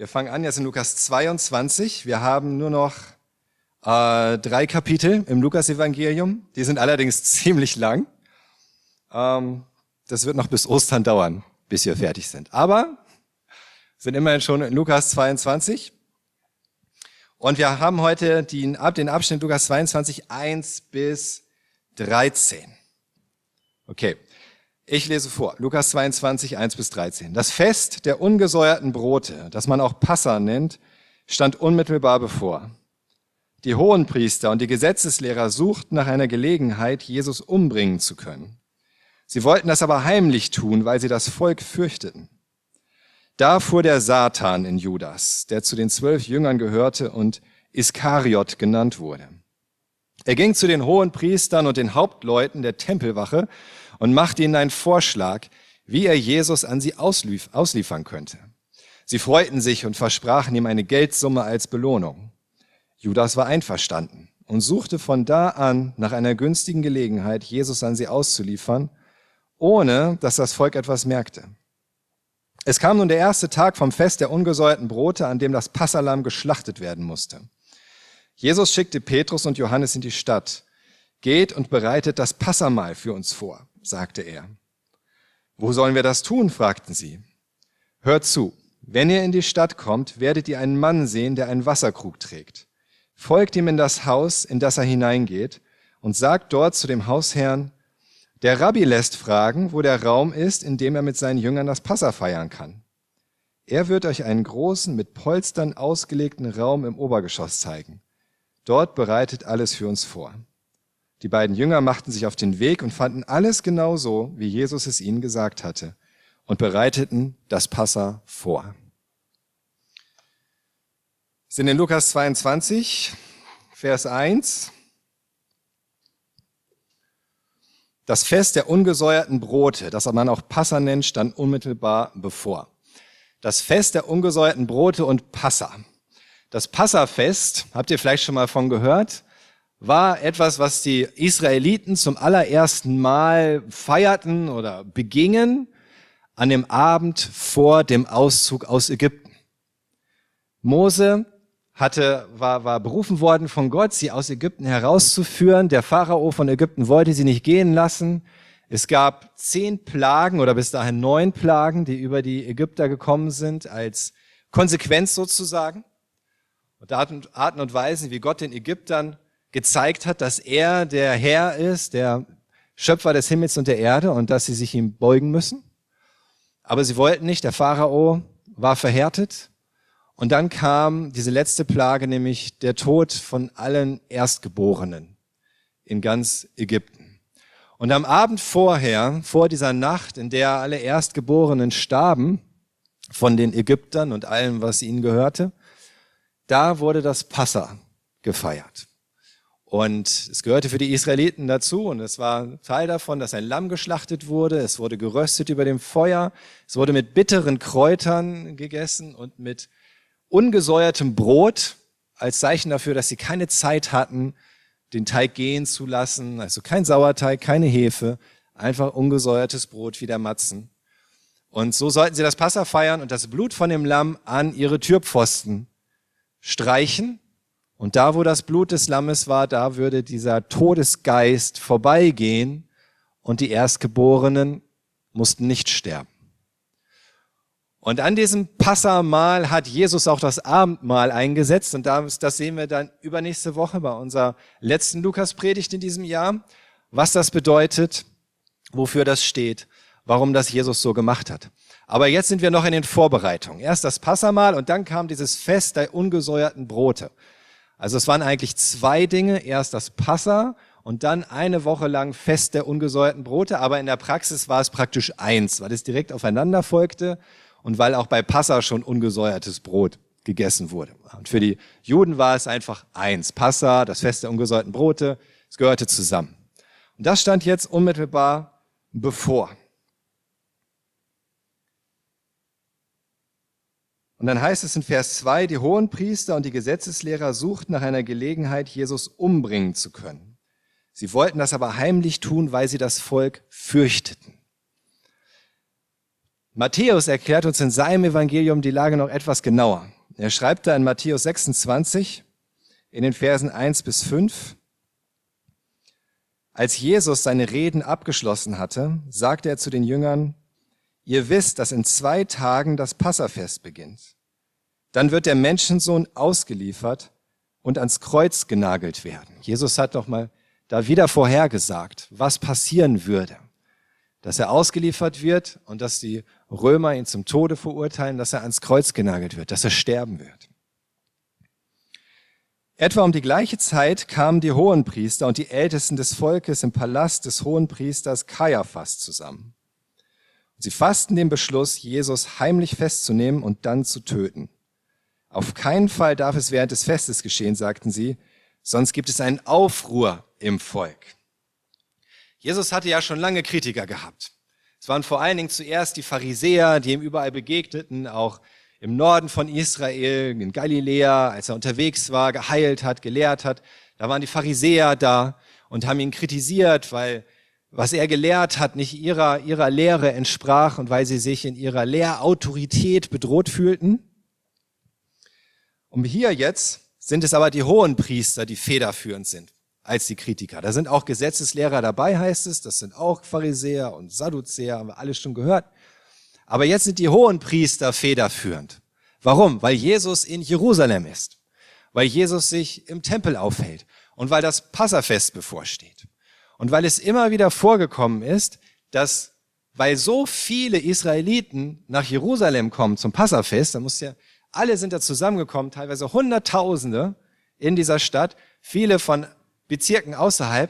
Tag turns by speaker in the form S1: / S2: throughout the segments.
S1: Wir fangen an jetzt in Lukas 22. Wir haben nur noch äh, drei Kapitel im Lukas-Evangelium. Die sind allerdings ziemlich lang. Ähm, das wird noch bis Ostern dauern, bis wir fertig sind. Aber sind immerhin schon in Lukas 22. Und wir haben heute den, den Abschnitt Lukas 22, 1 bis 13. Okay, ich lese vor. Lukas 22, 1 bis 13. Das Fest der ungesäuerten Brote, das man auch Passa nennt, stand unmittelbar bevor. Die Hohenpriester und die Gesetzeslehrer suchten nach einer Gelegenheit, Jesus umbringen zu können. Sie wollten das aber heimlich tun, weil sie das Volk fürchteten. Da fuhr der Satan in Judas, der zu den zwölf Jüngern gehörte und Iskariot genannt wurde. Er ging zu den hohen Priestern und den Hauptleuten der Tempelwache und machte ihnen einen Vorschlag, wie er Jesus an sie auslief ausliefern könnte. Sie freuten sich und versprachen ihm eine Geldsumme als Belohnung. Judas war einverstanden und suchte von da an nach einer günstigen Gelegenheit, Jesus an sie auszuliefern, ohne dass das Volk etwas merkte. Es kam nun der erste Tag vom Fest der ungesäuerten Brote, an dem das Passalam geschlachtet werden musste. Jesus schickte Petrus und Johannes in die Stadt. Geht und bereitet das Passamahl für uns vor, sagte er. Wo sollen wir das tun? fragten sie. Hört zu, wenn ihr in die Stadt kommt, werdet ihr einen Mann sehen, der einen Wasserkrug trägt. Folgt ihm in das Haus, in das er hineingeht, und sagt dort zu dem Hausherrn, der Rabbi lässt fragen, wo der Raum ist, in dem er mit seinen Jüngern das Passa feiern kann. Er wird euch einen großen, mit Polstern ausgelegten Raum im Obergeschoss zeigen. Dort bereitet alles für uns vor. Die beiden Jünger machten sich auf den Weg und fanden alles genau so, wie Jesus es ihnen gesagt hatte, und bereiteten das Passa vor. Wir sind in Lukas 22, Vers 1. Das Fest der ungesäuerten Brote, das man auch Passa nennt, stand unmittelbar bevor. Das Fest der ungesäuerten Brote und Passa. Das Passafest, habt ihr vielleicht schon mal von gehört, war etwas, was die Israeliten zum allerersten Mal feierten oder begingen an dem Abend vor dem Auszug aus Ägypten. Mose hatte, war, war berufen worden von Gott, sie aus Ägypten herauszuführen. Der Pharao von Ägypten wollte sie nicht gehen lassen. Es gab zehn Plagen oder bis dahin neun Plagen, die über die Ägypter gekommen sind, als Konsequenz sozusagen. Und Arten und Weisen, wie Gott den Ägyptern gezeigt hat, dass er der Herr ist, der Schöpfer des Himmels und der Erde und dass sie sich ihm beugen müssen. Aber sie wollten nicht, der Pharao war verhärtet und dann kam diese letzte Plage, nämlich der Tod von allen Erstgeborenen in ganz Ägypten. Und am Abend vorher, vor dieser Nacht, in der alle Erstgeborenen starben, von den Ägyptern und allem, was ihnen gehörte, da wurde das Passa gefeiert. Und es gehörte für die Israeliten dazu und es war Teil davon, dass ein Lamm geschlachtet wurde. Es wurde geröstet über dem Feuer. Es wurde mit bitteren Kräutern gegessen und mit ungesäuertem Brot als Zeichen dafür, dass sie keine Zeit hatten, den Teig gehen zu lassen. Also kein Sauerteig, keine Hefe, einfach ungesäuertes Brot wie der Matzen. Und so sollten sie das Passa feiern und das Blut von dem Lamm an ihre Türpfosten streichen. Und da, wo das Blut des Lammes war, da würde dieser Todesgeist vorbeigehen und die Erstgeborenen mussten nicht sterben. Und an diesem Passamal hat Jesus auch das Abendmahl eingesetzt. Und das, das sehen wir dann übernächste Woche bei unserer letzten Lukaspredigt in diesem Jahr. Was das bedeutet, wofür das steht, warum das Jesus so gemacht hat. Aber jetzt sind wir noch in den Vorbereitungen. Erst das Passamal und dann kam dieses Fest der ungesäuerten Brote. Also es waren eigentlich zwei Dinge. Erst das Passa und dann eine Woche lang Fest der ungesäuerten Brote. Aber in der Praxis war es praktisch eins, weil es direkt aufeinander folgte und weil auch bei Passa schon ungesäuertes Brot gegessen wurde. Und für die Juden war es einfach eins. Passa, das Fest der ungesäuerten Brote, es gehörte zusammen. Und das stand jetzt unmittelbar bevor. Und dann heißt es in Vers 2, die Hohenpriester und die Gesetzeslehrer suchten nach einer Gelegenheit, Jesus umbringen zu können. Sie wollten das aber heimlich tun, weil sie das Volk fürchteten. Matthäus erklärt uns in seinem Evangelium die Lage noch etwas genauer. Er schreibt da in Matthäus 26 in den Versen 1 bis 5, als Jesus seine Reden abgeschlossen hatte, sagte er zu den Jüngern, ihr wisst, dass in zwei Tagen das Passafest beginnt. Dann wird der Menschensohn ausgeliefert und ans Kreuz genagelt werden. Jesus hat noch mal da wieder vorhergesagt, was passieren würde. Dass er ausgeliefert wird und dass die Römer ihn zum Tode verurteilen, dass er ans Kreuz genagelt wird, dass er sterben wird. Etwa um die gleiche Zeit kamen die Hohenpriester und die Ältesten des Volkes im Palast des Hohenpriesters Kaiaphas zusammen. Sie fassten den Beschluss, Jesus heimlich festzunehmen und dann zu töten. Auf keinen Fall darf es während des Festes geschehen, sagten sie, sonst gibt es einen Aufruhr im Volk. Jesus hatte ja schon lange Kritiker gehabt. Es waren vor allen Dingen zuerst die Pharisäer, die ihm überall begegneten, auch im Norden von Israel, in Galiläa, als er unterwegs war, geheilt hat, gelehrt hat. Da waren die Pharisäer da und haben ihn kritisiert, weil was er gelehrt hat, nicht ihrer, ihrer Lehre entsprach und weil sie sich in ihrer Lehrautorität bedroht fühlten. Und hier jetzt sind es aber die hohen Priester, die federführend sind als die Kritiker. Da sind auch Gesetzeslehrer dabei, heißt es. Das sind auch Pharisäer und Sadduzäer, haben wir alles schon gehört. Aber jetzt sind die hohen Priester federführend. Warum? Weil Jesus in Jerusalem ist. Weil Jesus sich im Tempel aufhält. Und weil das Passafest bevorsteht. Und weil es immer wieder vorgekommen ist, dass weil so viele Israeliten nach Jerusalem kommen zum Passafest, da muss ja alle sind da zusammengekommen, teilweise Hunderttausende in dieser Stadt, viele von Bezirken außerhalb,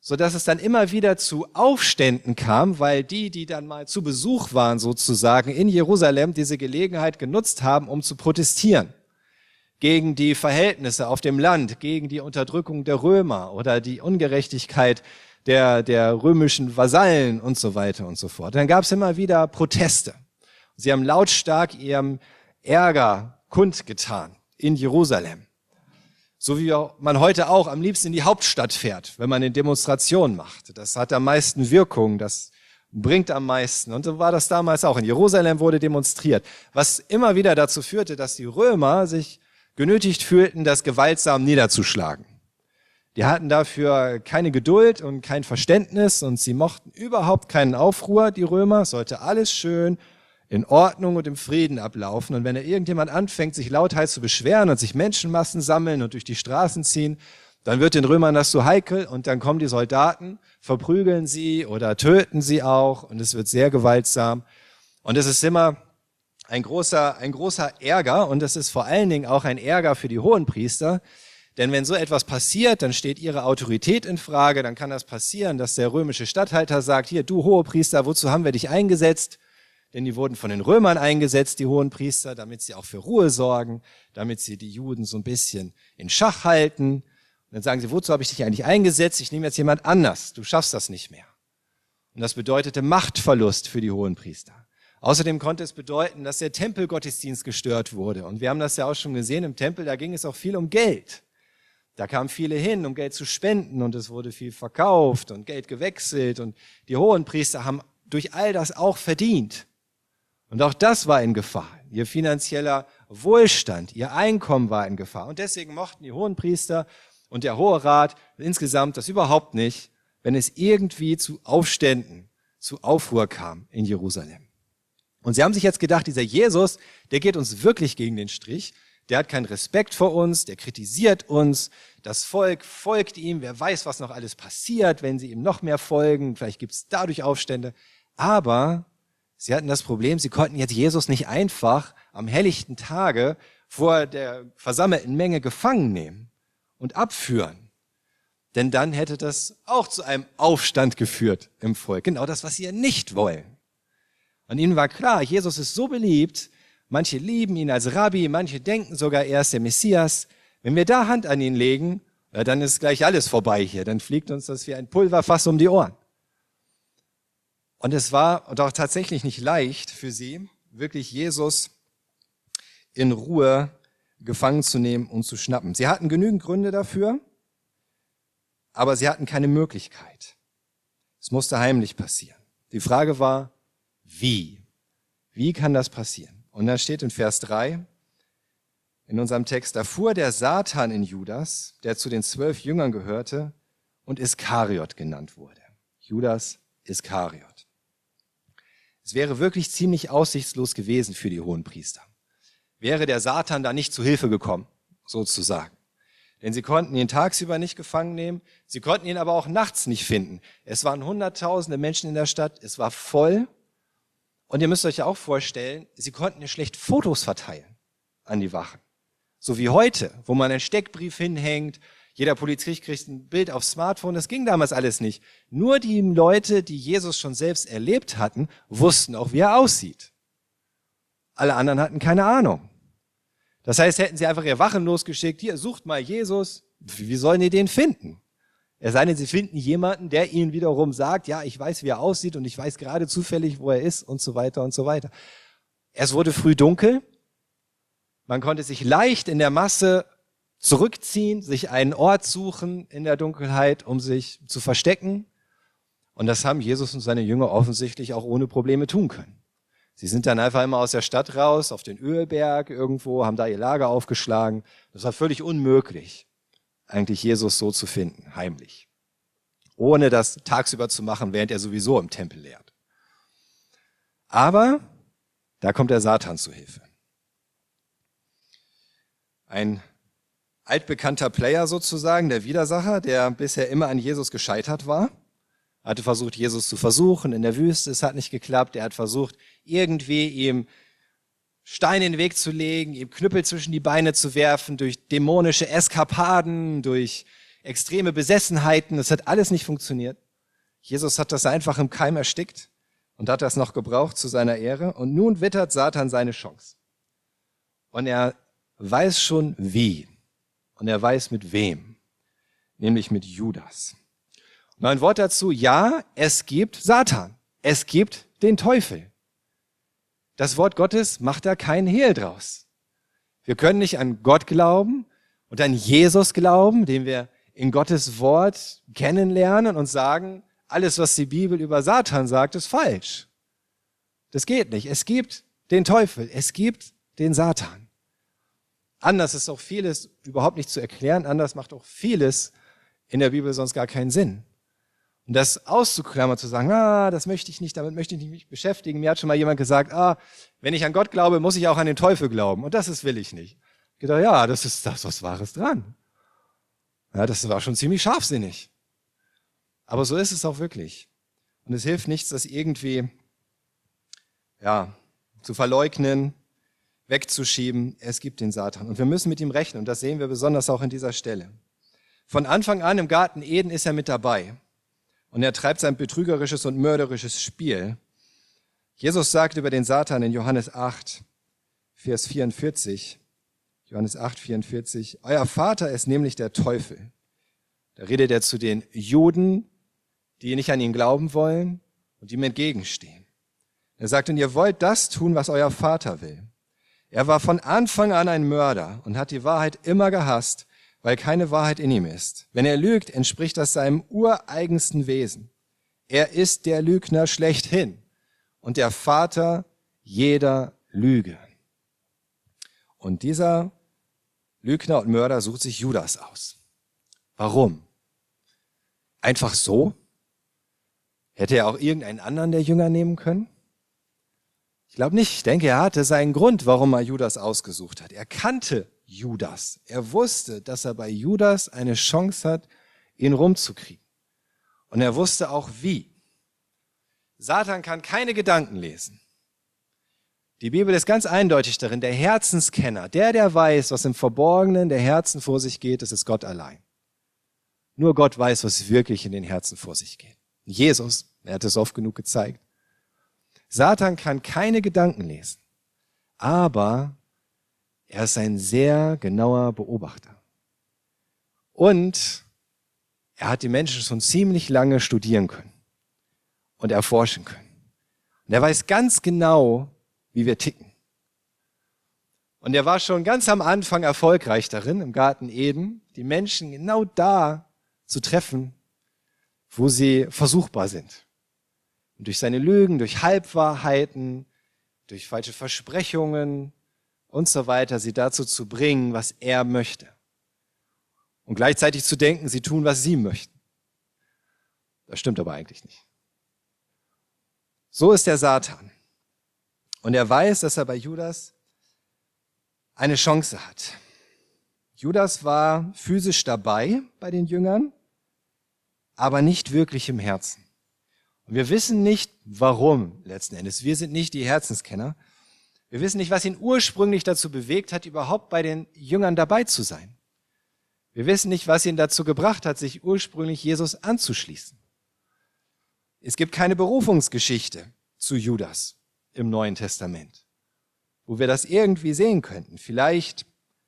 S1: so dass es dann immer wieder zu Aufständen kam, weil die, die dann mal zu Besuch waren sozusagen in Jerusalem, diese Gelegenheit genutzt haben, um zu protestieren gegen die Verhältnisse auf dem Land, gegen die Unterdrückung der Römer oder die Ungerechtigkeit der, der römischen Vasallen und so weiter und so fort. Dann gab es immer wieder Proteste. Sie haben lautstark ihrem Ärger kundgetan in Jerusalem. So wie man heute auch am liebsten in die Hauptstadt fährt, wenn man eine Demonstration macht. Das hat am meisten Wirkung, das bringt am meisten. Und so war das damals auch. In Jerusalem wurde demonstriert, was immer wieder dazu führte, dass die Römer sich genötigt fühlten, das gewaltsam niederzuschlagen. Die hatten dafür keine Geduld und kein Verständnis und sie mochten überhaupt keinen Aufruhr, die Römer. Sollte alles schön in Ordnung und im Frieden ablaufen. Und wenn da irgendjemand anfängt, sich lauthals zu beschweren und sich Menschenmassen sammeln und durch die Straßen ziehen, dann wird den Römern das zu heikel und dann kommen die Soldaten, verprügeln sie oder töten sie auch und es wird sehr gewaltsam. Und es ist immer ein großer, ein großer Ärger und es ist vor allen Dingen auch ein Ärger für die Hohenpriester, denn wenn so etwas passiert, dann steht ihre Autorität in Frage, dann kann das passieren, dass der römische Statthalter sagt, hier, du Hohepriester, wozu haben wir dich eingesetzt? denn die wurden von den Römern eingesetzt, die hohen Priester, damit sie auch für Ruhe sorgen, damit sie die Juden so ein bisschen in Schach halten. Und dann sagen sie, wozu habe ich dich eigentlich eingesetzt? Ich nehme jetzt jemand anders. Du schaffst das nicht mehr. Und das bedeutete Machtverlust für die hohen Priester. Außerdem konnte es bedeuten, dass der Tempelgottesdienst gestört wurde. Und wir haben das ja auch schon gesehen im Tempel, da ging es auch viel um Geld. Da kamen viele hin, um Geld zu spenden und es wurde viel verkauft und Geld gewechselt und die hohen Priester haben durch all das auch verdient. Und auch das war in Gefahr. Ihr finanzieller Wohlstand, ihr Einkommen war in Gefahr. Und deswegen mochten die Hohenpriester und der Hohe Rat insgesamt das überhaupt nicht, wenn es irgendwie zu Aufständen, zu Aufruhr kam in Jerusalem. Und sie haben sich jetzt gedacht, dieser Jesus, der geht uns wirklich gegen den Strich. Der hat keinen Respekt vor uns, der kritisiert uns. Das Volk folgt ihm. Wer weiß, was noch alles passiert, wenn sie ihm noch mehr folgen. Vielleicht gibt es dadurch Aufstände. Aber Sie hatten das Problem, sie konnten jetzt Jesus nicht einfach am helllichten Tage vor der versammelten Menge gefangen nehmen und abführen. Denn dann hätte das auch zu einem Aufstand geführt im Volk. Genau das, was sie ja nicht wollen. Und ihnen war klar, Jesus ist so beliebt, manche lieben ihn als Rabbi, manche denken sogar, er ist der Messias. Wenn wir da Hand an ihn legen, dann ist gleich alles vorbei hier. Dann fliegt uns das wie ein Pulverfass um die Ohren. Und es war doch tatsächlich nicht leicht für sie, wirklich Jesus in Ruhe gefangen zu nehmen und zu schnappen. Sie hatten genügend Gründe dafür, aber sie hatten keine Möglichkeit. Es musste heimlich passieren. Die Frage war, wie? Wie kann das passieren? Und dann steht in Vers 3 in unserem Text, da fuhr der Satan in Judas, der zu den zwölf Jüngern gehörte und Iskariot genannt wurde. Judas Iskariot. Es wäre wirklich ziemlich aussichtslos gewesen für die hohen Priester. Wäre der Satan da nicht zu Hilfe gekommen, sozusagen. Denn sie konnten ihn tagsüber nicht gefangen nehmen, sie konnten ihn aber auch nachts nicht finden. Es waren hunderttausende Menschen in der Stadt, es war voll. Und ihr müsst euch ja auch vorstellen, sie konnten ja schlecht Fotos verteilen an die Wachen. So wie heute, wo man einen Steckbrief hinhängt, jeder Polizist kriegt ein Bild aufs Smartphone, das ging damals alles nicht. Nur die Leute, die Jesus schon selbst erlebt hatten, wussten auch, wie er aussieht. Alle anderen hatten keine Ahnung. Das heißt, hätten sie einfach ihr Wachen losgeschickt, hier, sucht mal Jesus, wie sollen die den finden? Es sei denn, sie finden jemanden, der ihnen wiederum sagt, ja, ich weiß, wie er aussieht und ich weiß gerade zufällig, wo er ist und so weiter und so weiter. Es wurde früh dunkel. Man konnte sich leicht in der Masse zurückziehen, sich einen Ort suchen in der Dunkelheit, um sich zu verstecken. Und das haben Jesus und seine Jünger offensichtlich auch ohne Probleme tun können. Sie sind dann einfach immer aus der Stadt raus, auf den Ölberg irgendwo, haben da ihr Lager aufgeschlagen. Das war völlig unmöglich, eigentlich Jesus so zu finden, heimlich. Ohne das tagsüber zu machen, während er sowieso im Tempel lehrt. Aber da kommt der Satan zu Hilfe. Ein altbekannter Player sozusagen, der Widersacher, der bisher immer an Jesus gescheitert war hatte versucht, Jesus zu versuchen in der Wüste. Es hat nicht geklappt. Er hat versucht, irgendwie ihm Steine in den Weg zu legen, ihm Knüppel zwischen die Beine zu werfen, durch dämonische Eskapaden, durch extreme Besessenheiten. Es hat alles nicht funktioniert. Jesus hat das einfach im Keim erstickt und hat das noch gebraucht zu seiner Ehre. Und nun wittert Satan seine Chance. Und er weiß schon wie. Und er weiß mit wem. Nämlich mit Judas. Mein Wort dazu, ja, es gibt Satan. Es gibt den Teufel. Das Wort Gottes macht da keinen Hehl draus. Wir können nicht an Gott glauben und an Jesus glauben, den wir in Gottes Wort kennenlernen und sagen, alles, was die Bibel über Satan sagt, ist falsch. Das geht nicht. Es gibt den Teufel. Es gibt den Satan. Anders ist auch vieles überhaupt nicht zu erklären. Anders macht auch vieles in der Bibel sonst gar keinen Sinn. Und das auszuklammern, zu sagen, ah, das möchte ich nicht, damit möchte ich nicht beschäftigen. Mir hat schon mal jemand gesagt, ah, wenn ich an Gott glaube, muss ich auch an den Teufel glauben. Und das ist, will ich nicht. Ich gedacht, ja, das ist das, was Wahres dran. Ja, das war schon ziemlich scharfsinnig. Aber so ist es auch wirklich. Und es hilft nichts, das irgendwie, ja, zu verleugnen, wegzuschieben. Es gibt den Satan. Und wir müssen mit ihm rechnen. Und das sehen wir besonders auch in dieser Stelle. Von Anfang an im Garten Eden ist er mit dabei. Und er treibt sein betrügerisches und mörderisches Spiel. Jesus sagt über den Satan in Johannes 8, Vers 44, Johannes 8, 44, Euer Vater ist nämlich der Teufel. Da redet er zu den Juden, die nicht an ihn glauben wollen und ihm entgegenstehen. Er sagt, und ihr wollt das tun, was euer Vater will. Er war von Anfang an ein Mörder und hat die Wahrheit immer gehasst, weil keine Wahrheit in ihm ist. Wenn er lügt, entspricht das seinem ureigensten Wesen. Er ist der Lügner schlechthin und der Vater jeder Lüge. Und dieser Lügner und Mörder sucht sich Judas aus. Warum? Einfach so? Hätte er auch irgendeinen anderen der Jünger nehmen können? Ich glaube nicht. Ich denke, er hatte seinen Grund, warum er Judas ausgesucht hat. Er kannte Judas. Er wusste, dass er bei Judas eine Chance hat, ihn rumzukriegen. Und er wusste auch wie. Satan kann keine Gedanken lesen. Die Bibel ist ganz eindeutig darin, der Herzenskenner, der, der weiß, was im Verborgenen der Herzen vor sich geht, das ist Gott allein. Nur Gott weiß, was wirklich in den Herzen vor sich geht. Jesus, er hat es oft genug gezeigt. Satan kann keine Gedanken lesen, aber er ist ein sehr genauer Beobachter. Und er hat die Menschen schon ziemlich lange studieren können und erforschen können. Und er weiß ganz genau, wie wir ticken. Und er war schon ganz am Anfang erfolgreich darin, im Garten Eden, die Menschen genau da zu treffen, wo sie versuchbar sind. Und durch seine Lügen, durch Halbwahrheiten, durch falsche Versprechungen und so weiter, sie dazu zu bringen, was er möchte. Und gleichzeitig zu denken, sie tun, was sie möchten. Das stimmt aber eigentlich nicht. So ist der Satan. Und er weiß, dass er bei Judas eine Chance hat. Judas war physisch dabei bei den Jüngern, aber nicht wirklich im Herzen. Und wir wissen nicht, warum letzten Endes. Wir sind nicht die Herzenskenner. Wir wissen nicht, was ihn ursprünglich dazu bewegt hat, überhaupt bei den Jüngern dabei zu sein. Wir wissen nicht, was ihn dazu gebracht hat, sich ursprünglich Jesus anzuschließen. Es gibt keine Berufungsgeschichte zu Judas im Neuen Testament, wo wir das irgendwie sehen könnten. Vielleicht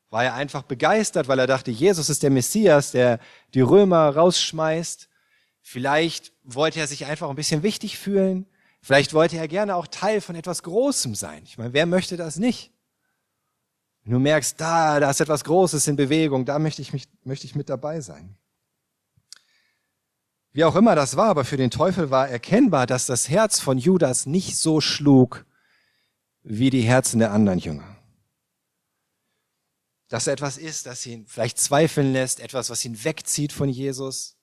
S1: war er einfach begeistert, weil er dachte, Jesus ist der Messias, der die Römer rausschmeißt. Vielleicht wollte er sich einfach ein bisschen wichtig fühlen. Vielleicht wollte er gerne auch Teil von etwas Großem sein. Ich meine, wer möchte das nicht? Wenn du merkst, da, da ist etwas Großes in Bewegung, da möchte ich, mich, möchte ich mit dabei sein. Wie auch immer das war, aber für den Teufel war erkennbar, dass das Herz von Judas nicht so schlug wie die Herzen der anderen Jünger. Dass er etwas ist, das ihn vielleicht zweifeln lässt, etwas, was ihn wegzieht von Jesus,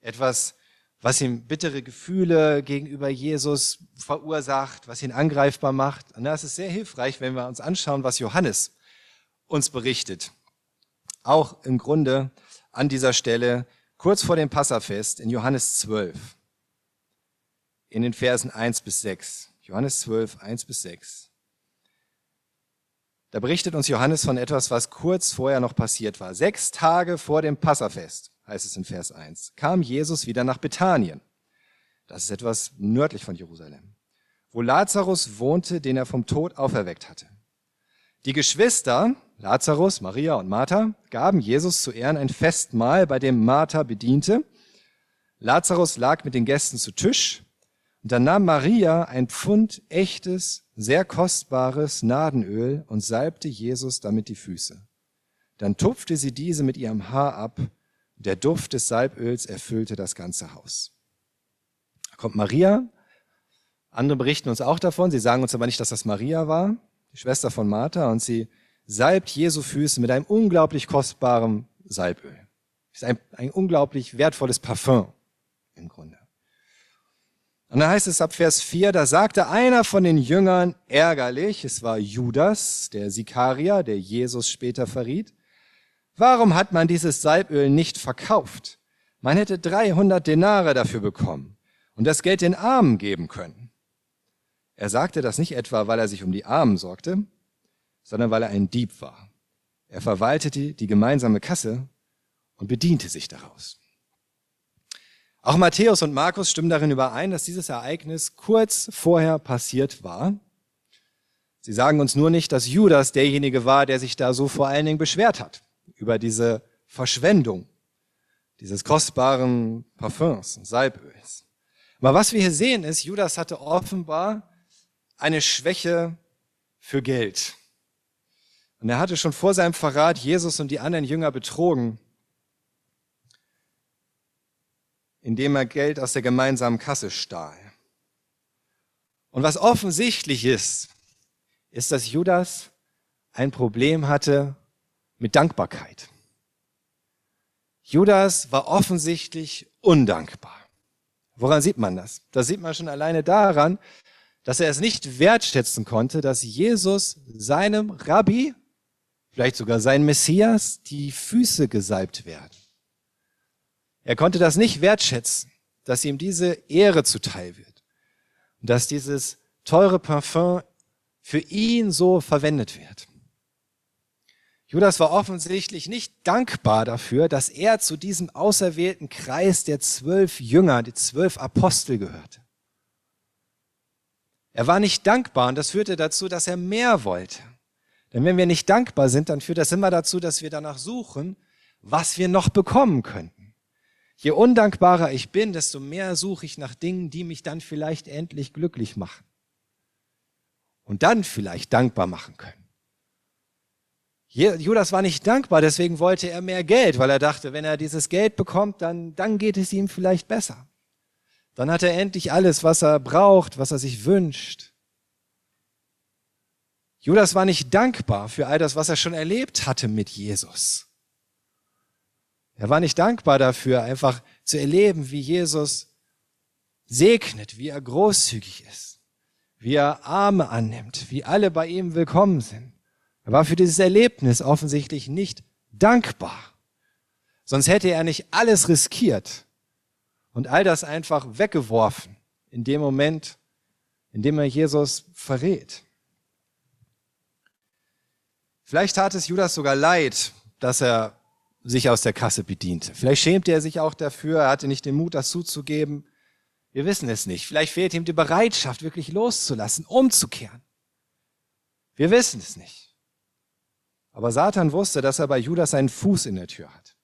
S1: etwas, was ihm bittere Gefühle gegenüber Jesus verursacht, was ihn angreifbar macht. Und das ist sehr hilfreich, wenn wir uns anschauen, was Johannes uns berichtet. Auch im Grunde an dieser Stelle kurz vor dem Passafest in Johannes 12, in den Versen 1 bis 6. Johannes 12, 1 bis 6. Da berichtet uns Johannes von etwas, was kurz vorher noch passiert war. Sechs Tage vor dem Passafest, heißt es in Vers 1, kam Jesus wieder nach Bethanien. Das ist etwas nördlich von Jerusalem, wo Lazarus wohnte, den er vom Tod auferweckt hatte. Die Geschwister, Lazarus, Maria und Martha gaben Jesus zu Ehren ein Festmahl, bei dem Martha bediente. Lazarus lag mit den Gästen zu Tisch und dann nahm Maria ein Pfund echtes, sehr kostbares Nadenöl und salbte Jesus damit die Füße. Dann tupfte sie diese mit ihrem Haar ab. Der Duft des Salböls erfüllte das ganze Haus. Da kommt Maria. Andere berichten uns auch davon. Sie sagen uns aber nicht, dass das Maria war, die Schwester von Martha, und sie salbt Jesu Füße mit einem unglaublich kostbaren Salböl. Ist ein, ein unglaublich wertvolles Parfum im Grunde. Und dann heißt es ab Vers 4, da sagte einer von den Jüngern ärgerlich, es war Judas, der Sikarier, der Jesus später verriet, warum hat man dieses Salböl nicht verkauft? Man hätte 300 Denare dafür bekommen und das Geld den Armen geben können. Er sagte das nicht etwa, weil er sich um die Armen sorgte, sondern weil er ein Dieb war. Er verwaltete die gemeinsame Kasse und bediente sich daraus. Auch Matthäus und Markus stimmen darin überein, dass dieses Ereignis kurz vorher passiert war. Sie sagen uns nur nicht, dass Judas derjenige war, der sich da so vor allen Dingen beschwert hat über diese Verschwendung dieses kostbaren Parfüms und Salböls. Aber was wir hier sehen ist, Judas hatte offenbar eine Schwäche für Geld. Und er hatte schon vor seinem Verrat Jesus und die anderen Jünger betrogen, indem er Geld aus der gemeinsamen Kasse stahl. Und was offensichtlich ist, ist, dass Judas ein Problem hatte mit Dankbarkeit. Judas war offensichtlich undankbar. Woran sieht man das? Das sieht man schon alleine daran, dass er es nicht wertschätzen konnte, dass Jesus seinem Rabbi vielleicht sogar sein Messias, die Füße gesalbt werden. Er konnte das nicht wertschätzen, dass ihm diese Ehre zuteil wird und dass dieses teure Parfum für ihn so verwendet wird. Judas war offensichtlich nicht dankbar dafür, dass er zu diesem auserwählten Kreis der zwölf Jünger, die zwölf Apostel gehörte. Er war nicht dankbar und das führte dazu, dass er mehr wollte. Denn wenn wir nicht dankbar sind, dann führt das immer dazu, dass wir danach suchen, was wir noch bekommen könnten. Je undankbarer ich bin, desto mehr suche ich nach Dingen, die mich dann vielleicht endlich glücklich machen. Und dann vielleicht dankbar machen können. Judas war nicht dankbar, deswegen wollte er mehr Geld, weil er dachte, wenn er dieses Geld bekommt, dann, dann geht es ihm vielleicht besser. Dann hat er endlich alles, was er braucht, was er sich wünscht. Judas war nicht dankbar für all das, was er schon erlebt hatte mit Jesus. Er war nicht dankbar dafür, einfach zu erleben, wie Jesus segnet, wie er großzügig ist, wie er Arme annimmt, wie alle bei ihm willkommen sind. Er war für dieses Erlebnis offensichtlich nicht dankbar. Sonst hätte er nicht alles riskiert und all das einfach weggeworfen in dem Moment, in dem er Jesus verrät. Vielleicht tat es Judas sogar leid, dass er sich aus der Kasse bediente. Vielleicht schämte er sich auch dafür, er hatte nicht den Mut, das zuzugeben. Wir wissen es nicht. Vielleicht fehlt ihm die Bereitschaft, wirklich loszulassen, umzukehren. Wir wissen es nicht. Aber Satan wusste, dass er bei Judas einen Fuß in der Tür hat.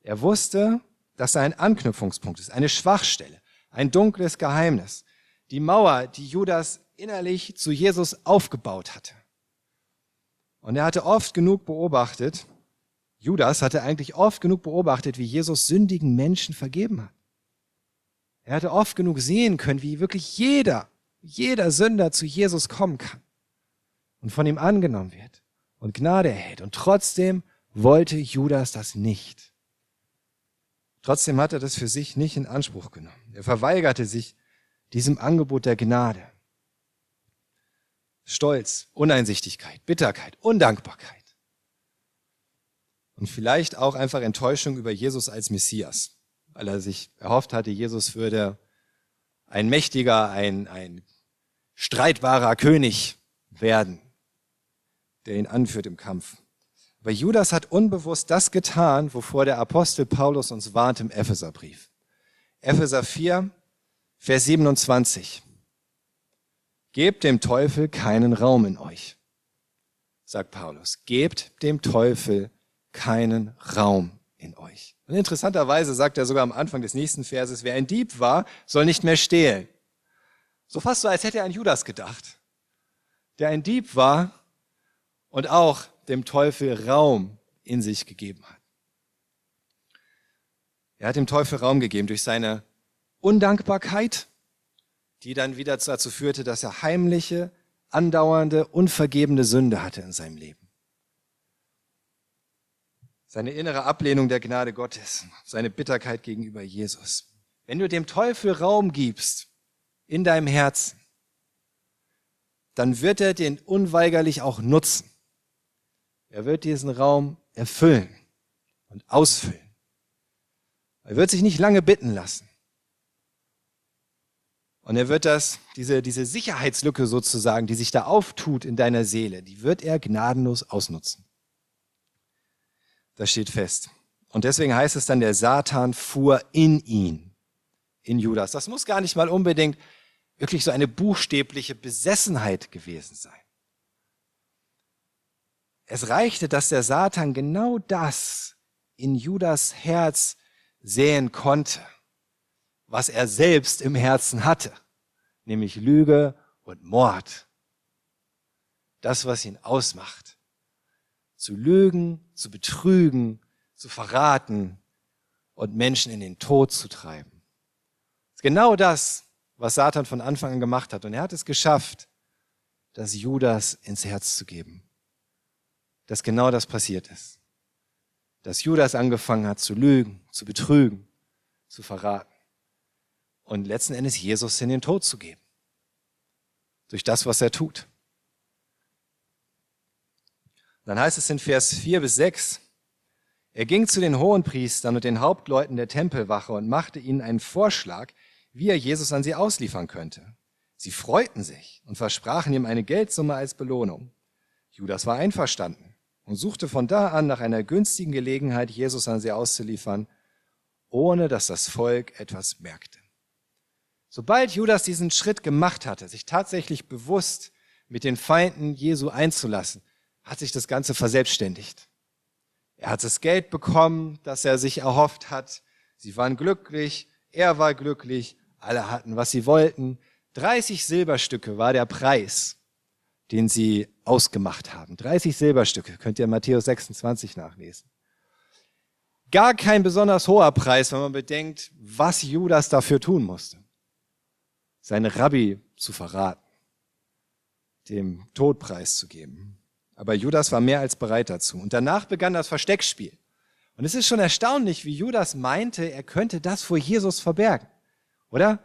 S1: Er wusste, dass er ein Anknüpfungspunkt ist, eine Schwachstelle, ein dunkles Geheimnis. Die Mauer, die Judas innerlich zu Jesus aufgebaut hatte. Und er hatte oft genug beobachtet, Judas hatte eigentlich oft genug beobachtet, wie Jesus sündigen Menschen vergeben hat. Er hatte oft genug sehen können, wie wirklich jeder, jeder Sünder zu Jesus kommen kann und von ihm angenommen wird und Gnade erhält. Und trotzdem wollte Judas das nicht. Trotzdem hat er das für sich nicht in Anspruch genommen. Er verweigerte sich diesem Angebot der Gnade. Stolz, Uneinsichtigkeit, Bitterkeit, Undankbarkeit und vielleicht auch einfach Enttäuschung über Jesus als Messias, weil er sich erhofft hatte, Jesus würde ein mächtiger, ein, ein streitbarer König werden, der ihn anführt im Kampf. Aber Judas hat unbewusst das getan, wovor der Apostel Paulus uns warnt im Epheserbrief. Epheser 4, Vers 27. Gebt dem Teufel keinen Raum in euch, sagt Paulus. Gebt dem Teufel keinen Raum in euch. Und interessanterweise sagt er sogar am Anfang des nächsten Verses, wer ein Dieb war, soll nicht mehr stehlen. So fast so, als hätte er an Judas gedacht, der ein Dieb war und auch dem Teufel Raum in sich gegeben hat. Er hat dem Teufel Raum gegeben durch seine Undankbarkeit, die dann wieder dazu führte, dass er heimliche, andauernde, unvergebene Sünde hatte in seinem Leben seine innere Ablehnung der Gnade Gottes, seine Bitterkeit gegenüber Jesus. Wenn du dem Teufel Raum gibst in deinem Herzen, dann wird er den unweigerlich auch nutzen. Er wird diesen Raum erfüllen und ausfüllen. Er wird sich nicht lange bitten lassen. Und er wird das, diese, diese Sicherheitslücke sozusagen, die sich da auftut in deiner Seele, die wird er gnadenlos ausnutzen. Das steht fest. Und deswegen heißt es dann, der Satan fuhr in ihn, in Judas. Das muss gar nicht mal unbedingt wirklich so eine buchstäbliche Besessenheit gewesen sein. Es reichte, dass der Satan genau das in Judas Herz sehen konnte, was er selbst im Herzen hatte, nämlich Lüge und Mord. Das, was ihn ausmacht zu lügen, zu betrügen, zu verraten und Menschen in den Tod zu treiben. Genau das, was Satan von Anfang an gemacht hat. Und er hat es geschafft, das Judas ins Herz zu geben. Dass genau das passiert ist. Dass Judas angefangen hat zu lügen, zu betrügen, zu verraten. Und letzten Endes Jesus in den Tod zu geben. Durch das, was er tut. Dann heißt es in Vers 4 bis 6, er ging zu den Hohenpriestern und den Hauptleuten der Tempelwache und machte ihnen einen Vorschlag, wie er Jesus an sie ausliefern könnte. Sie freuten sich und versprachen ihm eine Geldsumme als Belohnung. Judas war einverstanden und suchte von da an nach einer günstigen Gelegenheit, Jesus an sie auszuliefern, ohne dass das Volk etwas merkte. Sobald Judas diesen Schritt gemacht hatte, sich tatsächlich bewusst mit den Feinden Jesu einzulassen, hat sich das Ganze verselbstständigt. Er hat das Geld bekommen, das er sich erhofft hat. Sie waren glücklich, er war glücklich, alle hatten, was sie wollten. 30 Silberstücke war der Preis, den sie ausgemacht haben. 30 Silberstücke, könnt ihr in Matthäus 26 nachlesen. Gar kein besonders hoher Preis, wenn man bedenkt, was Judas dafür tun musste. Seine Rabbi zu verraten dem Tod preiszugeben. Aber Judas war mehr als bereit dazu. Und danach begann das Versteckspiel. Und es ist schon erstaunlich, wie Judas meinte, er könnte das vor Jesus verbergen. Oder?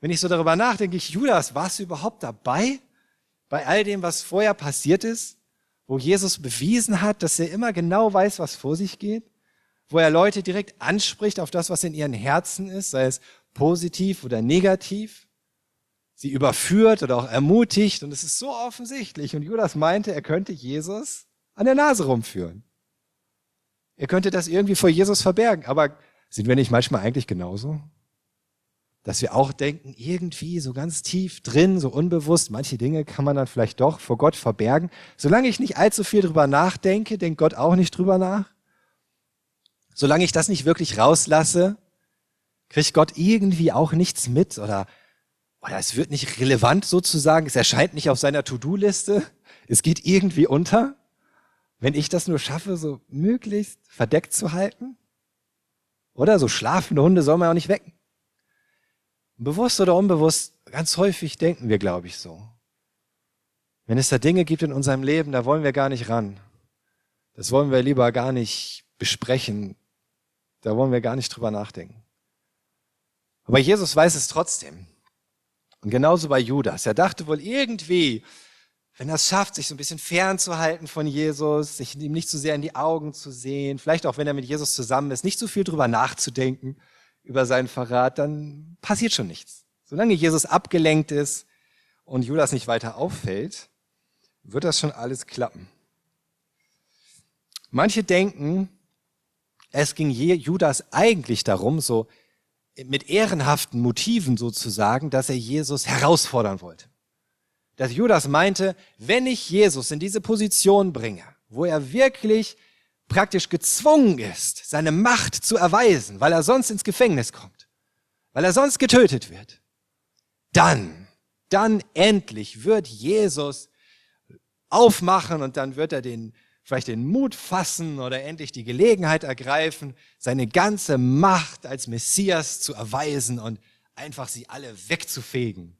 S1: Wenn ich so darüber nachdenke, ich, Judas, warst du überhaupt dabei bei all dem, was vorher passiert ist? Wo Jesus bewiesen hat, dass er immer genau weiß, was vor sich geht? Wo er Leute direkt anspricht auf das, was in ihren Herzen ist, sei es positiv oder negativ? Sie überführt oder auch ermutigt und es ist so offensichtlich. Und Judas meinte, er könnte Jesus an der Nase rumführen. Er könnte das irgendwie vor Jesus verbergen. Aber sind wir nicht manchmal eigentlich genauso? Dass wir auch denken, irgendwie so ganz tief drin, so unbewusst, manche Dinge kann man dann vielleicht doch vor Gott verbergen. Solange ich nicht allzu viel drüber nachdenke, denkt Gott auch nicht drüber nach. Solange ich das nicht wirklich rauslasse, kriegt Gott irgendwie auch nichts mit oder, oder es wird nicht relevant sozusagen, es erscheint nicht auf seiner To-Do-Liste, es geht irgendwie unter wenn ich das nur schaffe, so möglichst verdeckt zu halten? Oder so schlafende Hunde soll man auch nicht wecken. Bewusst oder unbewusst, ganz häufig denken wir, glaube ich, so. Wenn es da Dinge gibt in unserem Leben, da wollen wir gar nicht ran. Das wollen wir lieber gar nicht besprechen. Da wollen wir gar nicht drüber nachdenken. Aber Jesus weiß es trotzdem. Und genauso bei Judas. Er dachte wohl irgendwie, wenn er es schafft, sich so ein bisschen fernzuhalten von Jesus, sich ihm nicht zu so sehr in die Augen zu sehen, vielleicht auch wenn er mit Jesus zusammen ist, nicht so viel drüber nachzudenken über seinen Verrat, dann passiert schon nichts. Solange Jesus abgelenkt ist und Judas nicht weiter auffällt, wird das schon alles klappen. Manche denken, es ging Judas eigentlich darum, so mit ehrenhaften Motiven sozusagen, dass er Jesus herausfordern wollte dass Judas meinte, wenn ich Jesus in diese Position bringe, wo er wirklich praktisch gezwungen ist, seine Macht zu erweisen, weil er sonst ins Gefängnis kommt, weil er sonst getötet wird, dann, dann endlich wird Jesus aufmachen und dann wird er den, vielleicht den Mut fassen oder endlich die Gelegenheit ergreifen, seine ganze Macht als Messias zu erweisen und einfach sie alle wegzufegen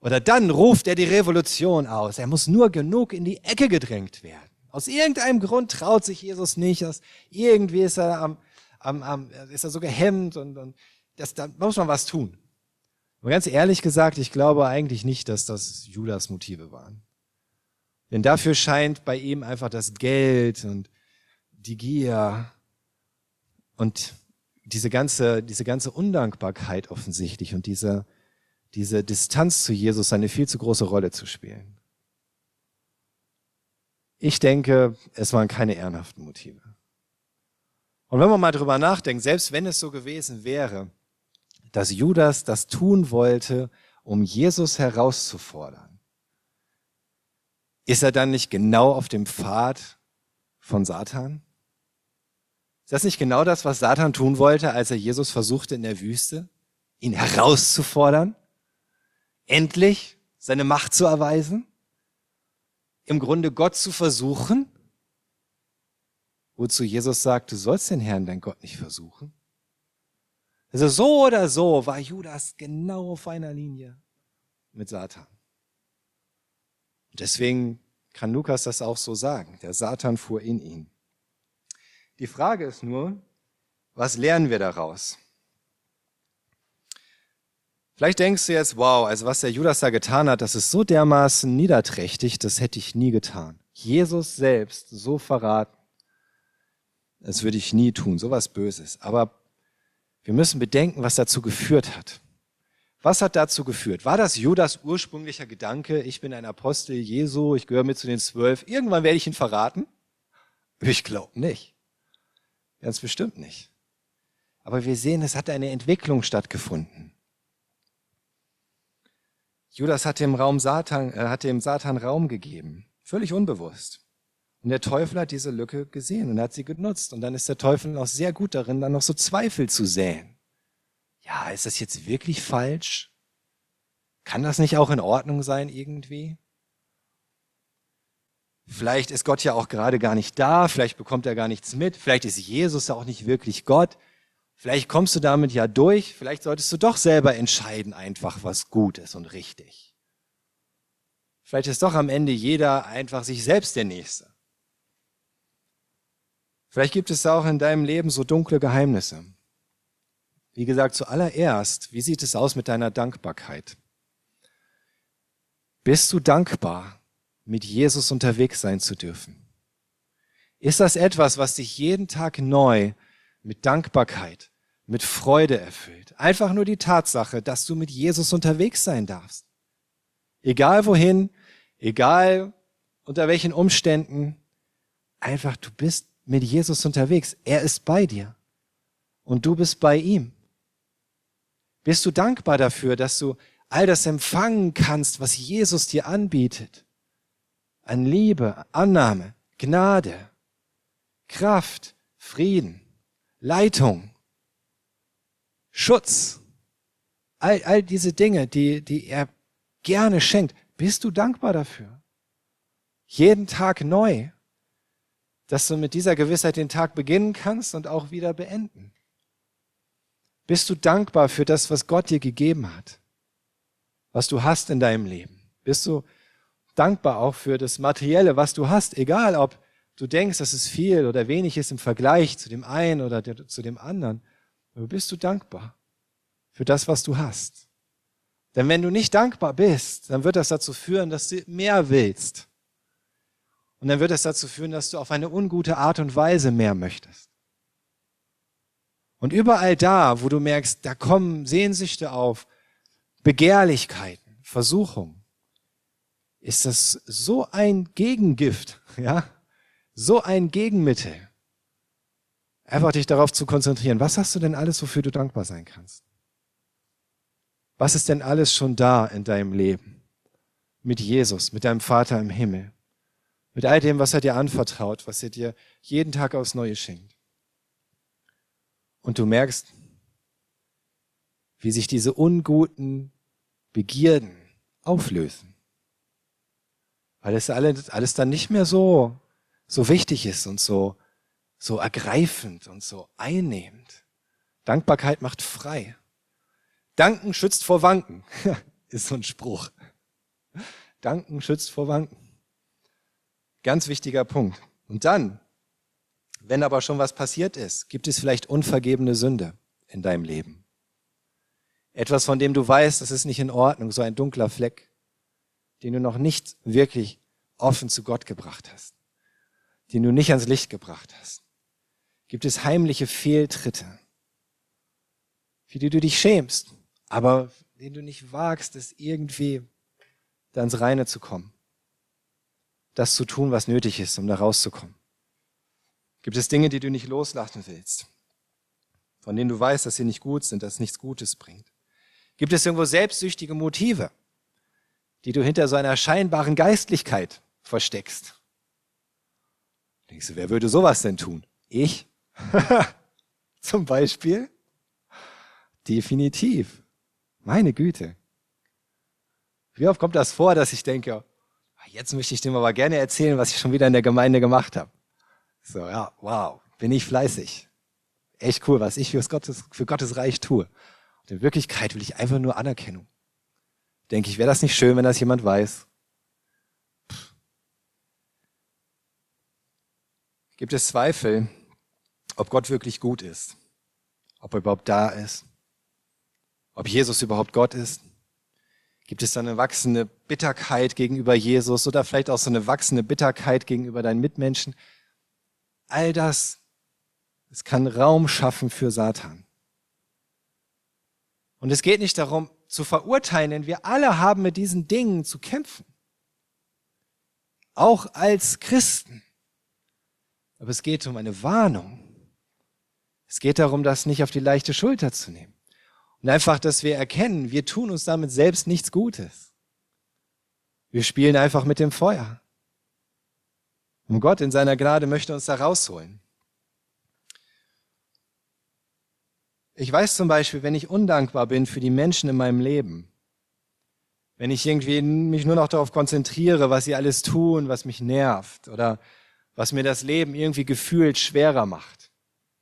S1: oder dann ruft er die Revolution aus. Er muss nur genug in die Ecke gedrängt werden. Aus irgendeinem Grund traut sich Jesus nicht. Aus irgendwie ist er, am, am, am, ist er so gehemmt und, und das, da muss man was tun. Aber ganz ehrlich gesagt, ich glaube eigentlich nicht, dass das Judas Motive waren. Denn dafür scheint bei ihm einfach das Geld und die Gier und diese ganze, diese ganze Undankbarkeit offensichtlich und diese, diese Distanz zu Jesus eine viel zu große Rolle zu spielen. Ich denke, es waren keine ehrenhaften Motive. Und wenn man mal drüber nachdenkt, selbst wenn es so gewesen wäre, dass Judas das tun wollte, um Jesus herauszufordern, ist er dann nicht genau auf dem Pfad von Satan? Ist das nicht genau das, was Satan tun wollte, als er Jesus versuchte in der Wüste, ihn herauszufordern? endlich seine Macht zu erweisen, im Grunde Gott zu versuchen, wozu Jesus sagt, du sollst den Herrn, dein Gott, nicht versuchen. Also so oder so war Judas genau auf einer Linie mit Satan. Deswegen kann Lukas das auch so sagen. Der Satan fuhr in ihn. Die Frage ist nur, was lernen wir daraus? Vielleicht denkst du jetzt, wow, also was der Judas da getan hat, das ist so dermaßen niederträchtig, das hätte ich nie getan. Jesus selbst so verraten, das würde ich nie tun, sowas Böses. Aber wir müssen bedenken, was dazu geführt hat. Was hat dazu geführt? War das Judas ursprünglicher Gedanke, ich bin ein Apostel Jesu, ich gehöre mit zu den zwölf, irgendwann werde ich ihn verraten? Ich glaube nicht. Ganz bestimmt nicht. Aber wir sehen, es hat eine Entwicklung stattgefunden. Judas hat dem, Raum Satan, äh, hat dem Satan Raum gegeben, völlig unbewusst. Und der Teufel hat diese Lücke gesehen und hat sie genutzt. Und dann ist der Teufel auch sehr gut darin, dann noch so Zweifel zu säen. Ja, ist das jetzt wirklich falsch? Kann das nicht auch in Ordnung sein irgendwie? Vielleicht ist Gott ja auch gerade gar nicht da, vielleicht bekommt er gar nichts mit, vielleicht ist Jesus ja auch nicht wirklich Gott. Vielleicht kommst du damit ja durch, vielleicht solltest du doch selber entscheiden einfach, was gut ist und richtig. Vielleicht ist doch am Ende jeder einfach sich selbst der Nächste. Vielleicht gibt es auch in deinem Leben so dunkle Geheimnisse. Wie gesagt, zuallererst, wie sieht es aus mit deiner Dankbarkeit? Bist du dankbar, mit Jesus unterwegs sein zu dürfen? Ist das etwas, was dich jeden Tag neu mit Dankbarkeit, mit Freude erfüllt? Einfach nur die Tatsache, dass du mit Jesus unterwegs sein darfst. Egal wohin, egal unter welchen Umständen, einfach du bist mit Jesus unterwegs. Er ist bei dir und du bist bei ihm. Bist du dankbar dafür, dass du all das empfangen kannst, was Jesus dir anbietet? An Liebe, Annahme, Gnade, Kraft, Frieden, Leitung, Schutz. All, all diese Dinge, die, die er gerne schenkt. Bist du dankbar dafür? Jeden Tag neu, dass du mit dieser Gewissheit den Tag beginnen kannst und auch wieder beenden. Bist du dankbar für das, was Gott dir gegeben hat? Was du hast in deinem Leben? Bist du dankbar auch für das Materielle, was du hast? Egal, ob du denkst, dass es viel oder wenig ist im Vergleich zu dem einen oder zu dem anderen. Aber bist du dankbar für das, was du hast? Denn wenn du nicht dankbar bist, dann wird das dazu führen, dass du mehr willst. Und dann wird es dazu führen, dass du auf eine ungute Art und Weise mehr möchtest. Und überall da, wo du merkst, da kommen Sehnsüchte auf, Begehrlichkeiten, Versuchungen, ist das so ein Gegengift, ja, so ein Gegenmittel. Einfach dich darauf zu konzentrieren. Was hast du denn alles, wofür du dankbar sein kannst? Was ist denn alles schon da in deinem Leben? Mit Jesus, mit deinem Vater im Himmel, mit all dem, was er dir anvertraut, was er dir jeden Tag aufs Neue schenkt. Und du merkst, wie sich diese unguten Begierden auflösen. Weil es alles, alles dann nicht mehr so, so wichtig ist und so, so ergreifend und so einnehmend. Dankbarkeit macht frei. Danken schützt vor Wanken, ist so ein Spruch. Danken schützt vor Wanken. Ganz wichtiger Punkt. Und dann, wenn aber schon was passiert ist, gibt es vielleicht unvergebene Sünde in deinem Leben. Etwas, von dem du weißt, das ist nicht in Ordnung, so ein dunkler Fleck, den du noch nicht wirklich offen zu Gott gebracht hast, den du nicht ans Licht gebracht hast. Gibt es heimliche Fehltritte, für die du dich schämst, aber den du nicht wagst, es irgendwie da ins Reine zu kommen. Das zu tun, was nötig ist, um da rauszukommen. Gibt es Dinge, die du nicht loslassen willst, von denen du weißt, dass sie nicht gut sind, dass nichts Gutes bringt? Gibt es irgendwo selbstsüchtige Motive, die du hinter so einer scheinbaren Geistlichkeit versteckst? Denkst du, wer würde sowas denn tun? Ich? Zum Beispiel? Definitiv. Meine Güte. Wie oft kommt das vor, dass ich denke, ah, jetzt möchte ich dem aber gerne erzählen, was ich schon wieder in der Gemeinde gemacht habe. So, ja, wow, bin ich fleißig. Echt cool, was ich für Gottes, für Gottes Reich tue. Und in Wirklichkeit will ich einfach nur Anerkennung. Denke ich, wäre das nicht schön, wenn das jemand weiß? Gibt es Zweifel, ob Gott wirklich gut ist? Ob er überhaupt da ist? ob Jesus überhaupt Gott ist? Gibt es da eine wachsende Bitterkeit gegenüber Jesus oder vielleicht auch so eine wachsende Bitterkeit gegenüber deinen Mitmenschen? All das, es kann Raum schaffen für Satan. Und es geht nicht darum zu verurteilen, denn wir alle haben mit diesen Dingen zu kämpfen. Auch als Christen. Aber es geht um eine Warnung. Es geht darum, das nicht auf die leichte Schulter zu nehmen. Und einfach, dass wir erkennen, wir tun uns damit selbst nichts Gutes. Wir spielen einfach mit dem Feuer. Und Gott in seiner Gnade möchte uns da rausholen. Ich weiß zum Beispiel, wenn ich undankbar bin für die Menschen in meinem Leben, wenn ich irgendwie mich nur noch darauf konzentriere, was sie alles tun, was mich nervt oder was mir das Leben irgendwie gefühlt schwerer macht.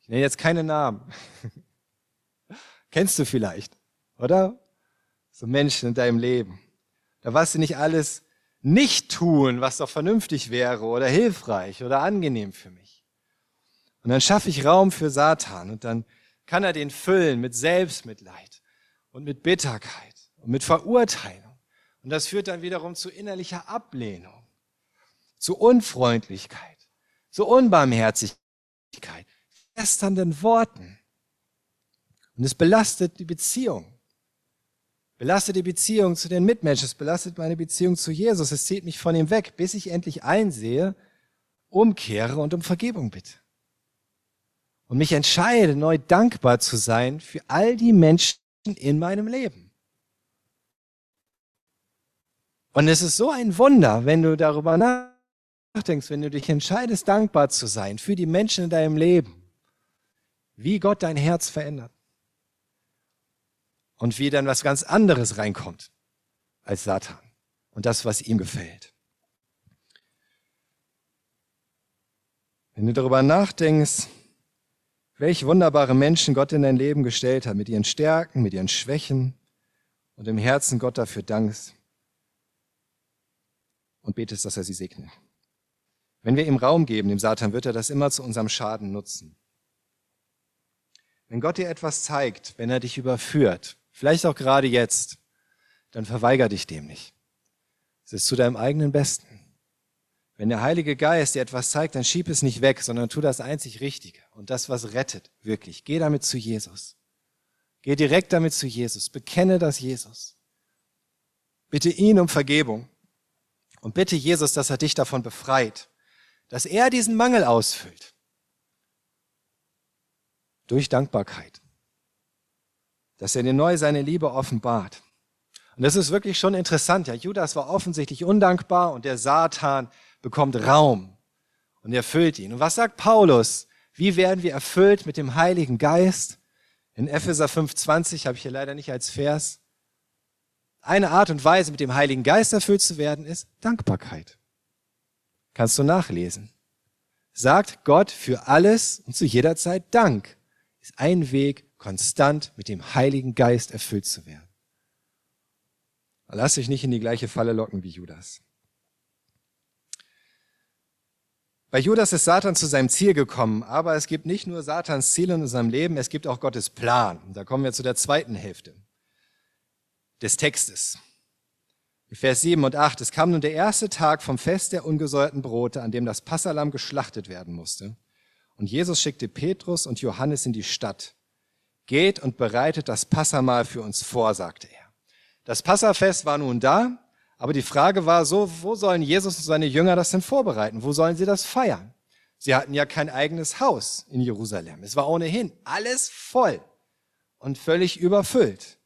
S1: Ich nenne jetzt keine Namen. Kennst du vielleicht, oder? So Menschen in deinem Leben. Da was nicht alles nicht tun, was doch vernünftig wäre oder hilfreich oder angenehm für mich. Und dann schaffe ich Raum für Satan und dann kann er den füllen mit Selbstmitleid und mit Bitterkeit und mit Verurteilung. Und das führt dann wiederum zu innerlicher Ablehnung, zu Unfreundlichkeit, zu Unbarmherzigkeit, lästernden Worten. Und es belastet die Beziehung. Belastet die Beziehung zu den Mitmenschen, es belastet meine Beziehung zu Jesus, es zieht mich von ihm weg, bis ich endlich einsehe, umkehre und um Vergebung bitte. Und mich entscheide, neu dankbar zu sein für all die Menschen in meinem Leben. Und es ist so ein Wunder, wenn du darüber nachdenkst, wenn du dich entscheidest, dankbar zu sein für die Menschen in deinem Leben, wie Gott dein Herz verändert und wie dann was ganz anderes reinkommt als Satan und das, was ihm gefällt. Wenn du darüber nachdenkst, welche wunderbare Menschen Gott in dein Leben gestellt hat, mit ihren Stärken, mit ihren Schwächen und im Herzen Gott dafür dankst und betest, dass er sie segnet. Wenn wir ihm Raum geben, dem Satan, wird er das immer zu unserem Schaden nutzen. Wenn Gott dir etwas zeigt, wenn er dich überführt, vielleicht auch gerade jetzt, dann verweiger dich dem nicht. Es ist zu deinem eigenen Besten. Wenn der Heilige Geist dir etwas zeigt, dann schieb es nicht weg, sondern tu das einzig Richtige und das, was rettet, wirklich. Geh damit zu Jesus. Geh direkt damit zu Jesus. Bekenne das Jesus. Bitte ihn um Vergebung und bitte Jesus, dass er dich davon befreit, dass er diesen Mangel ausfüllt. Durch Dankbarkeit dass er dir neu seine Liebe offenbart. Und das ist wirklich schon interessant. Ja, Judas war offensichtlich undankbar und der Satan bekommt Raum und erfüllt ihn. Und was sagt Paulus? Wie werden wir erfüllt mit dem Heiligen Geist? In Epheser 5,20 habe ich hier leider nicht als Vers. Eine Art und Weise, mit dem Heiligen Geist erfüllt zu werden, ist Dankbarkeit. Kannst du nachlesen. Sagt Gott für alles und zu jeder Zeit Dank. Ist ein Weg, konstant mit dem Heiligen Geist erfüllt zu werden. Lass dich nicht in die gleiche Falle locken wie Judas. Bei Judas ist Satan zu seinem Ziel gekommen, aber es gibt nicht nur Satans Ziel in unserem Leben, es gibt auch Gottes Plan. Und da kommen wir zu der zweiten Hälfte des Textes. Vers 7 und 8. Es kam nun der erste Tag vom Fest der ungesäuerten Brote, an dem das Passalam geschlachtet werden musste. Und Jesus schickte Petrus und Johannes in die Stadt. Geht und bereitet das Passamal für uns vor, sagte er. Das Passafest war nun da, aber die Frage war so, wo sollen Jesus und seine Jünger das denn vorbereiten? Wo sollen sie das feiern? Sie hatten ja kein eigenes Haus in Jerusalem. Es war ohnehin alles voll und völlig überfüllt.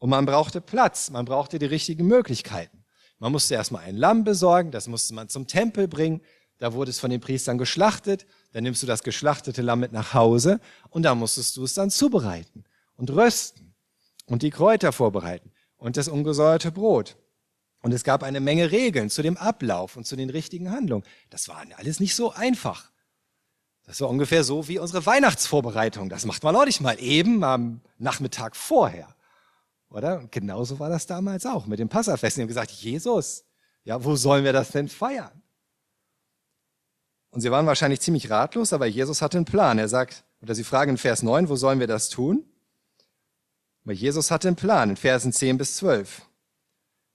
S1: Und man brauchte Platz, man brauchte die richtigen Möglichkeiten. Man musste erstmal ein Lamm besorgen, das musste man zum Tempel bringen, da wurde es von den Priestern geschlachtet, dann nimmst du das geschlachtete Lamm mit nach Hause und da musstest du es dann zubereiten und rösten und die Kräuter vorbereiten und das ungesäuerte Brot. Und es gab eine Menge Regeln zu dem Ablauf und zu den richtigen Handlungen. Das war alles nicht so einfach. Das war ungefähr so wie unsere Weihnachtsvorbereitung. Das macht man auch nicht mal eben am Nachmittag vorher. Oder? Und genauso war das damals auch mit dem Passafest. Die haben gesagt, Jesus, ja, wo sollen wir das denn feiern? Und sie waren wahrscheinlich ziemlich ratlos, aber Jesus hatte einen Plan. Er sagt, oder sie fragen in Vers 9, wo sollen wir das tun? Aber Jesus hatte einen Plan in Versen 10 bis 12.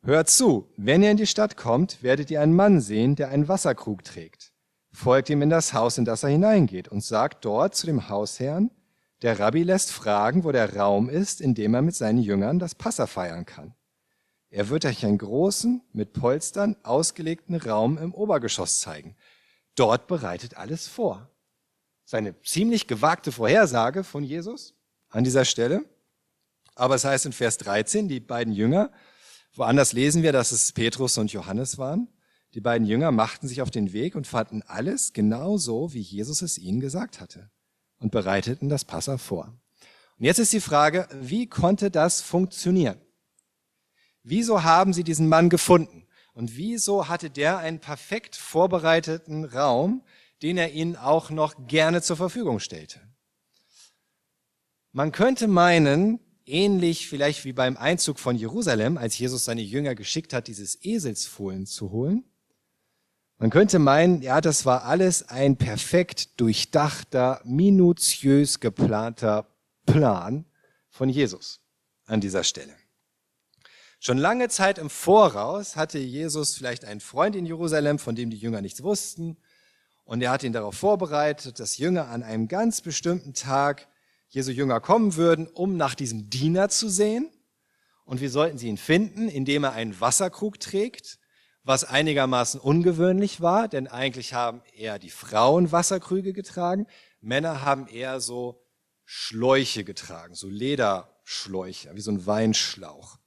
S1: Hört zu, wenn ihr in die Stadt kommt, werdet ihr einen Mann sehen, der einen Wasserkrug trägt. Folgt ihm in das Haus, in das er hineingeht und sagt dort zu dem Hausherrn, der Rabbi lässt fragen, wo der Raum ist, in dem er mit seinen Jüngern das Passa feiern kann. Er wird euch einen großen, mit Polstern ausgelegten Raum im Obergeschoss zeigen dort bereitet alles vor. Seine ziemlich gewagte Vorhersage von Jesus an dieser Stelle. Aber es heißt in Vers 13, die beiden Jünger, woanders lesen wir, dass es Petrus und Johannes waren. Die beiden Jünger machten sich auf den Weg und fanden alles genau so, wie Jesus es ihnen gesagt hatte und bereiteten das Passa vor. Und jetzt ist die Frage, wie konnte das funktionieren? Wieso haben sie diesen Mann gefunden? Und wieso hatte der einen perfekt vorbereiteten Raum, den er ihnen auch noch gerne zur Verfügung stellte? Man könnte meinen, ähnlich vielleicht wie beim Einzug von Jerusalem, als Jesus seine Jünger geschickt hat, dieses Eselsfohlen zu holen. Man könnte meinen, ja, das war alles ein perfekt durchdachter, minutiös geplanter Plan von Jesus an dieser Stelle. Schon lange Zeit im Voraus hatte Jesus vielleicht einen Freund in Jerusalem, von dem die Jünger nichts wussten. Und er hat ihn darauf vorbereitet, dass Jünger an einem ganz bestimmten Tag Jesu Jünger kommen würden, um nach diesem Diener zu sehen. Und wie sollten sie ihn finden? Indem er einen Wasserkrug trägt, was einigermaßen ungewöhnlich war, denn eigentlich haben eher die Frauen Wasserkrüge getragen. Männer haben eher so Schläuche getragen, so Lederschläuche, wie so ein Weinschlauch.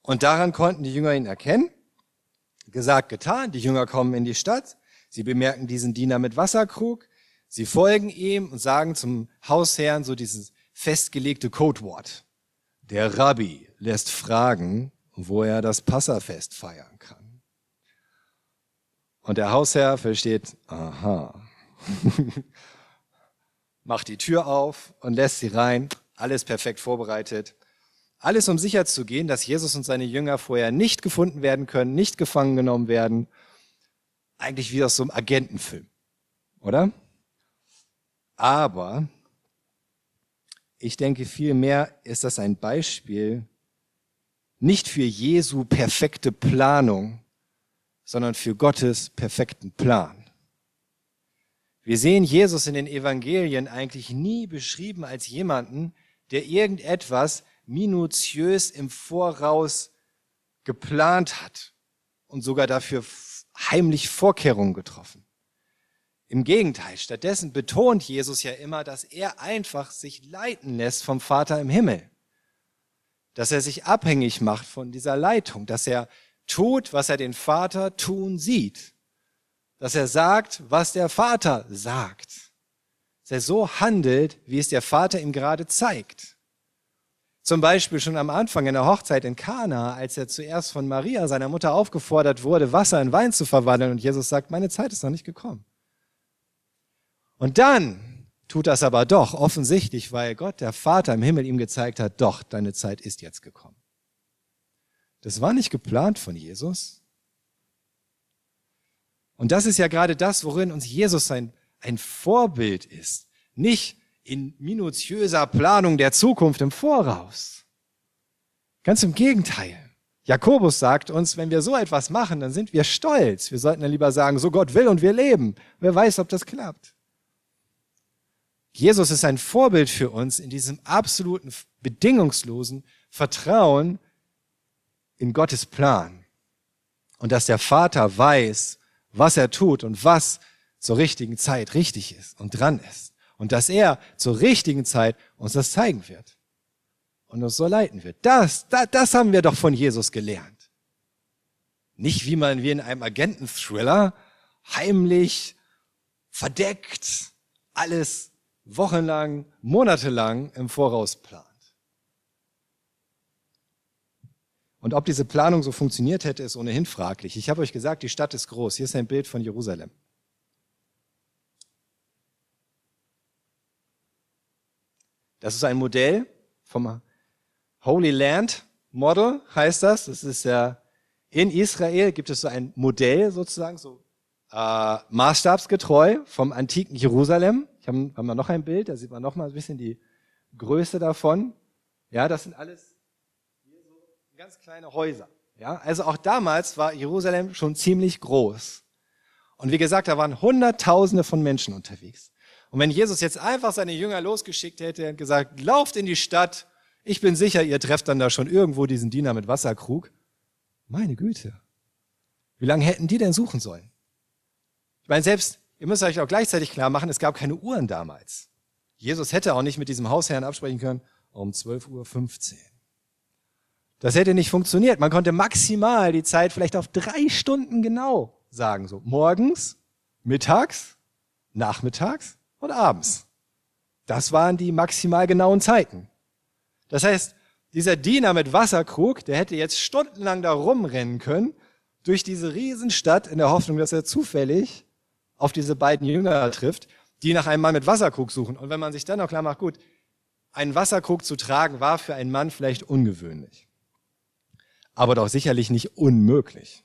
S1: Und daran konnten die Jünger ihn erkennen. Gesagt, getan. Die Jünger kommen in die Stadt. Sie bemerken diesen Diener mit Wasserkrug. Sie folgen ihm und sagen zum Hausherrn so dieses festgelegte Codewort. Der Rabbi lässt fragen, wo er das Passafest feiern kann. Und der Hausherr versteht, aha, macht die Tür auf und lässt sie rein, alles perfekt vorbereitet. Alles, um sicher zu gehen, dass Jesus und seine Jünger vorher nicht gefunden werden können, nicht gefangen genommen werden. Eigentlich wie aus so einem Agentenfilm, oder? Aber ich denke vielmehr ist das ein Beispiel nicht für Jesu perfekte Planung, sondern für Gottes perfekten Plan. Wir sehen Jesus in den Evangelien eigentlich nie beschrieben als jemanden, der irgendetwas minutiös im Voraus geplant hat und sogar dafür heimlich Vorkehrungen getroffen. Im Gegenteil, stattdessen betont Jesus ja immer, dass er einfach sich leiten lässt vom Vater im Himmel. Dass er sich abhängig macht von dieser Leitung, dass er tut, was er den Vater tun sieht. Dass er sagt, was der Vater sagt. Dass er so handelt, wie es der Vater ihm gerade zeigt. Zum Beispiel schon am Anfang in der Hochzeit in Kana, als er zuerst von Maria, seiner Mutter, aufgefordert wurde, Wasser in Wein zu verwandeln und Jesus sagt, meine Zeit ist noch nicht gekommen. Und dann tut das aber doch offensichtlich, weil Gott, der Vater im Himmel ihm gezeigt hat, doch, deine Zeit ist jetzt gekommen. Das war nicht geplant von Jesus. Und das ist ja gerade das, worin uns Jesus ein, ein Vorbild ist. Nicht in minutiöser Planung der Zukunft im Voraus. Ganz im Gegenteil. Jakobus sagt uns, wenn wir so etwas machen, dann sind wir stolz. Wir sollten dann lieber sagen, so Gott will und wir leben. Wer weiß, ob das klappt. Jesus ist ein Vorbild für uns in diesem absoluten, bedingungslosen Vertrauen in Gottes Plan. Und dass der Vater weiß, was er tut und was zur richtigen Zeit richtig ist und dran ist. Und dass er zur richtigen Zeit uns das zeigen wird und uns so leiten wird. Das, das, das haben wir doch von Jesus gelernt. Nicht wie man wie in einem Agenten-Thriller heimlich, verdeckt, alles wochenlang, monatelang im Voraus plant. Und ob diese Planung so funktioniert hätte, ist ohnehin fraglich. Ich habe euch gesagt, die Stadt ist groß. Hier ist ein Bild von Jerusalem. Das ist ein Modell vom Holy Land Model, heißt das. Das ist ja in Israel gibt es so ein Modell sozusagen, so äh, maßstabsgetreu vom antiken Jerusalem. Ich habe hab mal noch ein Bild, da sieht man noch mal ein bisschen die Größe davon. Ja, das sind alles so ganz kleine Häuser. Ja, also auch damals war Jerusalem schon ziemlich groß. Und wie gesagt, da waren Hunderttausende von Menschen unterwegs. Und wenn Jesus jetzt einfach seine Jünger losgeschickt hätte und gesagt, lauft in die Stadt, ich bin sicher, ihr trefft dann da schon irgendwo diesen Diener mit Wasserkrug. Meine Güte. Wie lange hätten die denn suchen sollen? Ich meine, selbst Ihr müsst euch auch gleichzeitig klar machen, es gab keine Uhren damals. Jesus hätte auch nicht mit diesem Hausherrn absprechen können, um 12.15 Uhr. Das hätte nicht funktioniert. Man konnte maximal die Zeit vielleicht auf drei Stunden genau sagen. So morgens, mittags, nachmittags und abends. Das waren die maximal genauen Zeiten. Das heißt, dieser Diener mit Wasserkrug, der hätte jetzt stundenlang da rumrennen können durch diese Riesenstadt in der Hoffnung, dass er zufällig auf diese beiden Jünger trifft, die nach einem Mann mit Wasserkrug suchen. Und wenn man sich dann noch klar macht, gut, einen Wasserkrug zu tragen war für einen Mann vielleicht ungewöhnlich, aber doch sicherlich nicht unmöglich.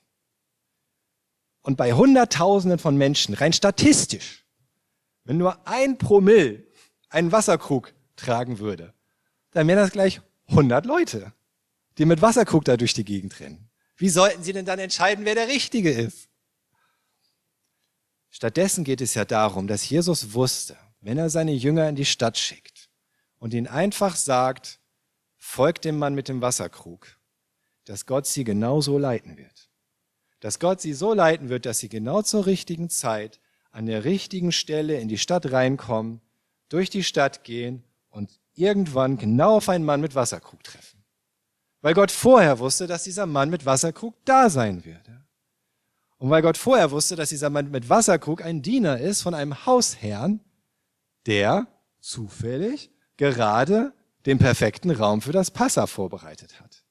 S1: Und bei Hunderttausenden von Menschen, rein statistisch, wenn nur ein Promille einen Wasserkrug tragen würde, dann wären das gleich 100 Leute, die mit Wasserkrug da durch die Gegend rennen. Wie sollten sie denn dann entscheiden, wer der Richtige ist? Stattdessen geht es ja darum, dass Jesus wusste, wenn er seine Jünger in die Stadt schickt und ihnen einfach sagt, folgt dem Mann mit dem Wasserkrug, dass Gott sie genauso leiten wird. Dass Gott sie so leiten wird, dass sie genau zur richtigen Zeit an der richtigen Stelle in die Stadt reinkommen, durch die Stadt gehen und irgendwann genau auf einen Mann mit Wasserkrug treffen. Weil Gott vorher wusste, dass dieser Mann mit Wasserkrug da sein würde. Und weil Gott vorher wusste, dass dieser Mann mit Wasserkrug ein Diener ist von einem Hausherrn, der zufällig gerade den perfekten Raum für das Passa vorbereitet hat.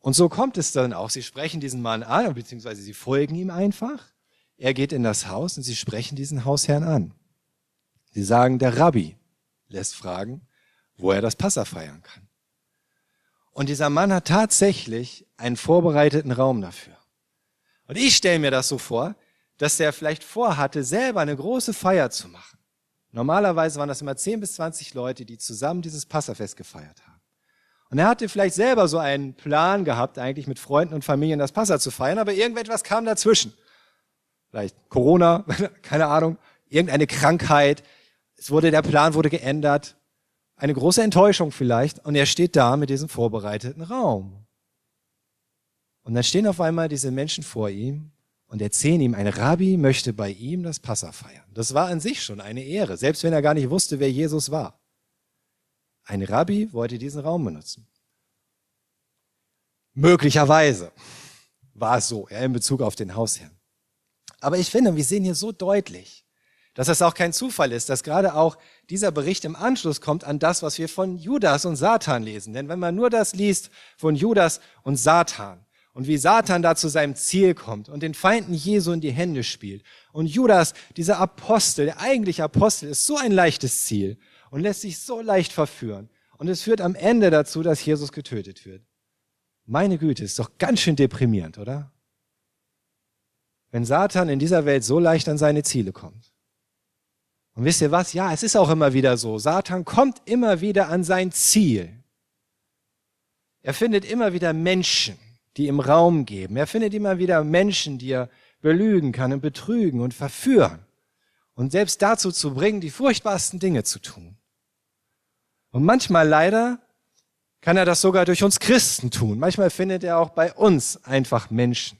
S1: Und so kommt es dann auch. Sie sprechen diesen Mann an, beziehungsweise sie folgen ihm einfach. Er geht in das Haus und sie sprechen diesen Hausherrn an. Sie sagen, der Rabbi lässt fragen, wo er das Passa feiern kann. Und dieser Mann hat tatsächlich einen vorbereiteten Raum dafür. Und ich stelle mir das so vor, dass der vielleicht vorhatte, selber eine große Feier zu machen. Normalerweise waren das immer 10 bis 20 Leute, die zusammen dieses Passafest gefeiert haben. Und er hatte vielleicht selber so einen Plan gehabt, eigentlich mit Freunden und Familien das Passa zu feiern, aber irgendetwas kam dazwischen. Vielleicht Corona, keine Ahnung, irgendeine Krankheit, es wurde, der Plan wurde geändert. Eine große Enttäuschung vielleicht. Und er steht da mit diesem vorbereiteten Raum. Und dann stehen auf einmal diese Menschen vor ihm und erzählen ihm, ein Rabbi möchte bei ihm das Passa feiern. Das war an sich schon eine Ehre, selbst wenn er gar nicht wusste, wer Jesus war. Ein Rabbi wollte diesen Raum benutzen. Möglicherweise war es so, ja, in Bezug auf den Hausherrn. Aber ich finde, wir sehen hier so deutlich, dass es auch kein Zufall ist, dass gerade auch dieser Bericht im Anschluss kommt an das, was wir von Judas und Satan lesen. Denn wenn man nur das liest von Judas und Satan und wie Satan da zu seinem Ziel kommt und den Feinden Jesu in die Hände spielt und Judas, dieser Apostel, der eigentliche Apostel, ist so ein leichtes Ziel und lässt sich so leicht verführen. Und es führt am Ende dazu, dass Jesus getötet wird. Meine Güte, ist doch ganz schön deprimierend, oder? Wenn Satan in dieser Welt so leicht an seine Ziele kommt. Und wisst ihr was? Ja, es ist auch immer wieder so. Satan kommt immer wieder an sein Ziel. Er findet immer wieder Menschen, die ihm Raum geben. Er findet immer wieder Menschen, die er belügen kann und betrügen und verführen. Und selbst dazu zu bringen, die furchtbarsten Dinge zu tun. Und manchmal leider kann er das sogar durch uns Christen tun. Manchmal findet er auch bei uns einfach Menschen,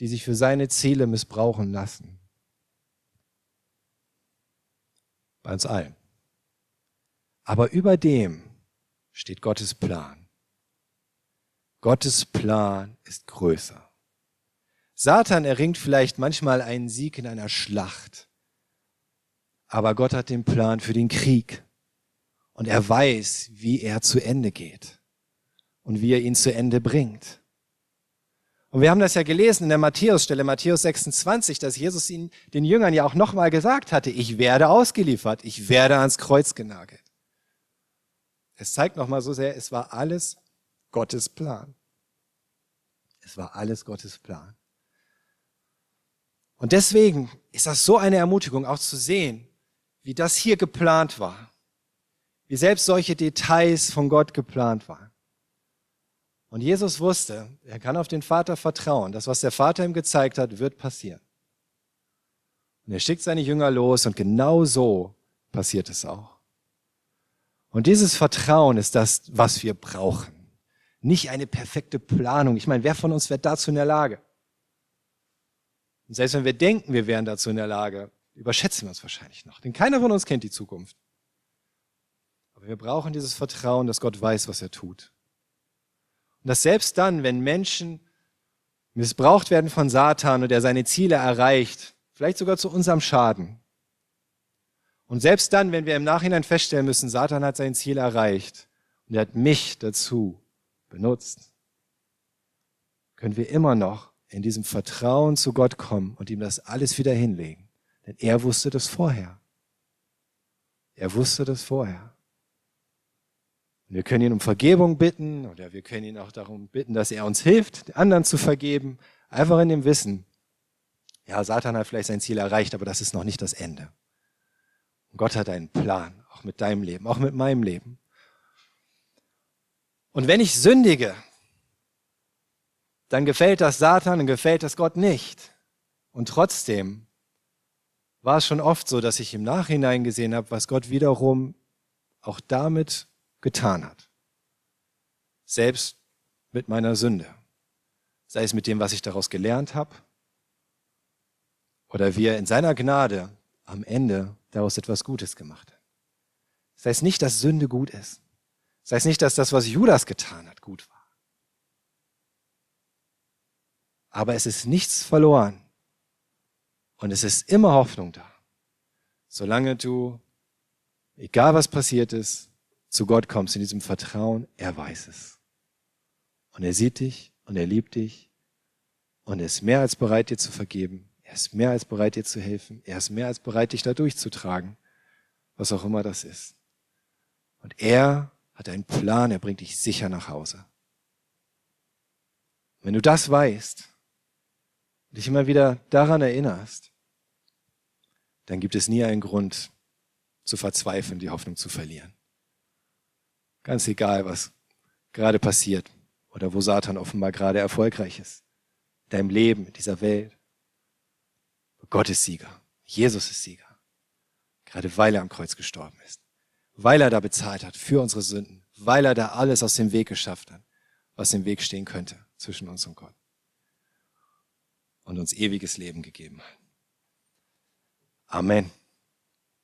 S1: die sich für seine Ziele missbrauchen lassen. Bei uns allen. Aber über dem steht Gottes Plan. Gottes Plan ist größer. Satan erringt vielleicht manchmal einen Sieg in einer Schlacht, aber Gott hat den Plan für den Krieg und er weiß, wie er zu Ende geht und wie er ihn zu Ende bringt. Und wir haben das ja gelesen in der Matthäus-Stelle, Matthäus 26, dass Jesus ihnen, den Jüngern ja auch nochmal gesagt hatte, ich werde ausgeliefert, ich werde ans Kreuz genagelt. Es zeigt nochmal so sehr, es war alles Gottes Plan. Es war alles Gottes Plan. Und deswegen ist das so eine Ermutigung, auch zu sehen, wie das hier geplant war. Wie selbst solche Details von Gott geplant waren. Und Jesus wusste, er kann auf den Vater vertrauen. Das, was der Vater ihm gezeigt hat, wird passieren. Und er schickt seine Jünger los und genau so passiert es auch. Und dieses Vertrauen ist das, was wir brauchen. Nicht eine perfekte Planung. Ich meine, wer von uns wäre dazu in der Lage? Und selbst wenn wir denken, wir wären dazu in der Lage, überschätzen wir uns wahrscheinlich noch. Denn keiner von uns kennt die Zukunft. Aber wir brauchen dieses Vertrauen, dass Gott weiß, was er tut. Und dass selbst dann, wenn Menschen missbraucht werden von Satan und er seine Ziele erreicht, vielleicht sogar zu unserem Schaden. Und selbst dann, wenn wir im Nachhinein feststellen müssen, Satan hat sein Ziel erreicht und er hat mich dazu benutzt, können wir immer noch in diesem Vertrauen zu Gott kommen und ihm das alles wieder hinlegen. Denn er wusste das vorher. Er wusste das vorher. Wir können ihn um Vergebung bitten oder wir können ihn auch darum bitten, dass er uns hilft, anderen zu vergeben. Einfach in dem Wissen, ja, Satan hat vielleicht sein Ziel erreicht, aber das ist noch nicht das Ende. Und Gott hat einen Plan, auch mit deinem Leben, auch mit meinem Leben. Und wenn ich sündige, dann gefällt das Satan und gefällt das Gott nicht. Und trotzdem war es schon oft so, dass ich im Nachhinein gesehen habe, was Gott wiederum auch damit getan hat. Selbst mit meiner Sünde. Sei es mit dem, was ich daraus gelernt habe, oder wie er in seiner Gnade am Ende daraus etwas Gutes gemacht hat. Das heißt nicht, dass Sünde gut ist. Das heißt nicht, dass das, was Judas getan hat, gut war. Aber es ist nichts verloren. Und es ist immer Hoffnung da. Solange du, egal was passiert ist, zu Gott kommst in diesem Vertrauen, er weiß es. Und er sieht dich und er liebt dich und er ist mehr als bereit, dir zu vergeben. Er ist mehr als bereit, dir zu helfen. Er ist mehr als bereit, dich da durchzutragen, was auch immer das ist. Und er hat einen Plan, er bringt dich sicher nach Hause. Wenn du das weißt und dich immer wieder daran erinnerst, dann gibt es nie einen Grund zu verzweifeln, die Hoffnung zu verlieren. Ganz egal, was gerade passiert oder wo Satan offenbar gerade erfolgreich ist. In deinem Leben, in dieser Welt. Gott ist Sieger. Jesus ist Sieger. Gerade weil er am Kreuz gestorben ist. Weil er da bezahlt hat für unsere Sünden. Weil er da alles aus dem Weg geschafft hat, was im Weg stehen könnte zwischen uns und Gott. Und uns ewiges Leben gegeben hat. Amen.